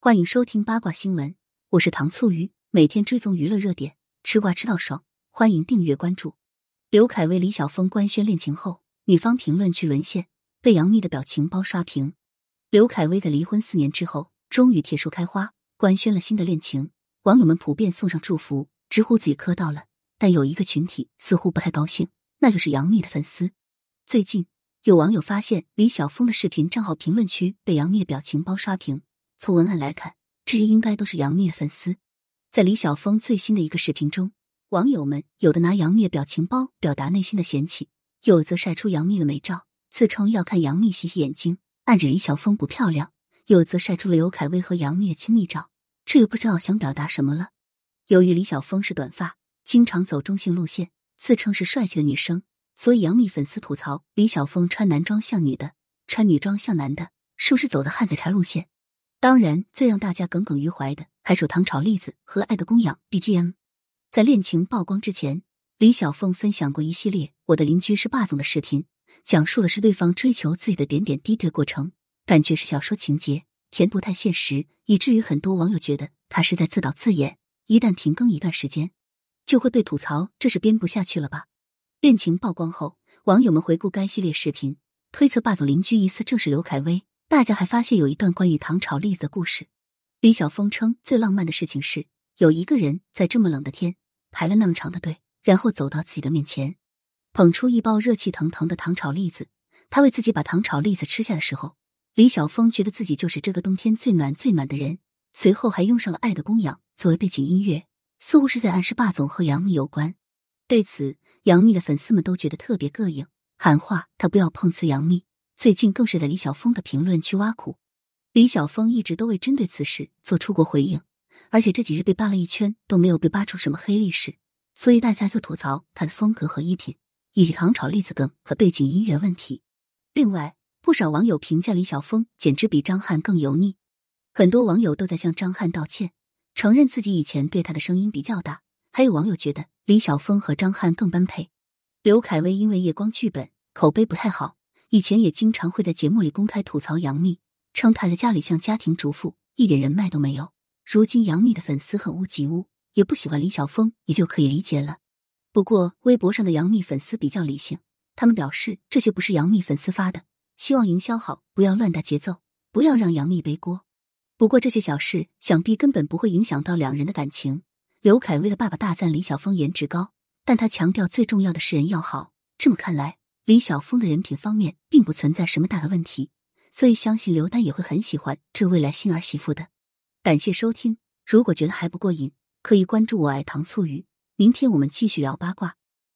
欢迎收听八卦新闻，我是糖醋鱼，每天追踪娱乐热点，吃瓜吃到爽，欢迎订阅关注。刘恺威、李晓峰官宣恋情后，女方评论区沦陷，被杨幂的表情包刷屏。刘恺威在离婚四年之后，终于铁树开花，官宣了新的恋情，网友们普遍送上祝福，直呼自己磕到了。但有一个群体似乎不太高兴，那就是杨幂的粉丝。最近有网友发现李晓峰的视频账号评论区被杨幂的表情包刷屏。从文案来看，这些应该都是杨幂的粉丝。在李晓峰最新的一个视频中，网友们有的拿杨幂的表情包表达内心的嫌弃，有则晒出杨幂的美照，自称要看杨幂洗洗眼睛，暗指李晓峰不漂亮；有则晒出了刘恺威和杨幂的亲密照，这又不知道想表达什么了。由于李晓峰是短发，经常走中性路线，自称是帅气的女生，所以杨幂粉丝吐槽李晓峰穿男装像女的，穿女装像男的，是不是走的汉子茶路线？当然，最让大家耿耿于怀的还属唐朝栗子和《爱的供养》BGM。在恋情曝光之前，李小凤分享过一系列“我的邻居是霸总”的视频，讲述的是对方追求自己的点点滴滴的过程，感觉是小说情节，甜不太现实，以至于很多网友觉得他是在自导自演。一旦停更一段时间，就会被吐槽这是编不下去了吧？恋情曝光后，网友们回顾该系列视频，推测霸总邻居疑似正是刘恺威。大家还发现有一段关于唐朝栗子的故事。李晓峰称，最浪漫的事情是有一个人在这么冷的天排了那么长的队，然后走到自己的面前，捧出一包热气腾腾的糖炒栗子。他为自己把糖炒栗子吃下的时候，李晓峰觉得自己就是这个冬天最暖最暖的人。随后还用上了《爱的供养》作为背景音乐，似乎是在暗示霸总和杨幂有关。对此，杨幂的粉丝们都觉得特别膈应，喊话他不要碰瓷杨幂。最近更是在李晓峰的评论区挖苦，李晓峰一直都未针对此事做出过回应，而且这几日被扒了一圈都没有被扒出什么黑历史，所以大家就吐槽他的风格和衣品，以及糖炒栗子梗和背景音乐问题。另外，不少网友评价李晓峰简直比张翰更油腻，很多网友都在向张翰道歉，承认自己以前对他的声音比较大。还有网友觉得李晓峰和张翰更般配。刘恺威因为夜光剧本口碑不太好。以前也经常会在节目里公开吐槽杨幂，称她在家里像家庭主妇，一点人脉都没有。如今杨幂的粉丝很屋及乌，也不喜欢李晓峰，也就可以理解了。不过微博上的杨幂粉丝比较理性，他们表示这些不是杨幂粉丝发的，希望营销好，不要乱打节奏，不要让杨幂背锅。不过这些小事想必根本不会影响到两人的感情。刘恺威的爸爸大赞李晓峰颜值高，但他强调最重要的是人要好。这么看来。李晓峰的人品方面并不存在什么大的问题，所以相信刘丹也会很喜欢这未来新儿媳妇的。感谢收听，如果觉得还不过瘾，可以关注我爱糖醋鱼。明天我们继续聊八卦。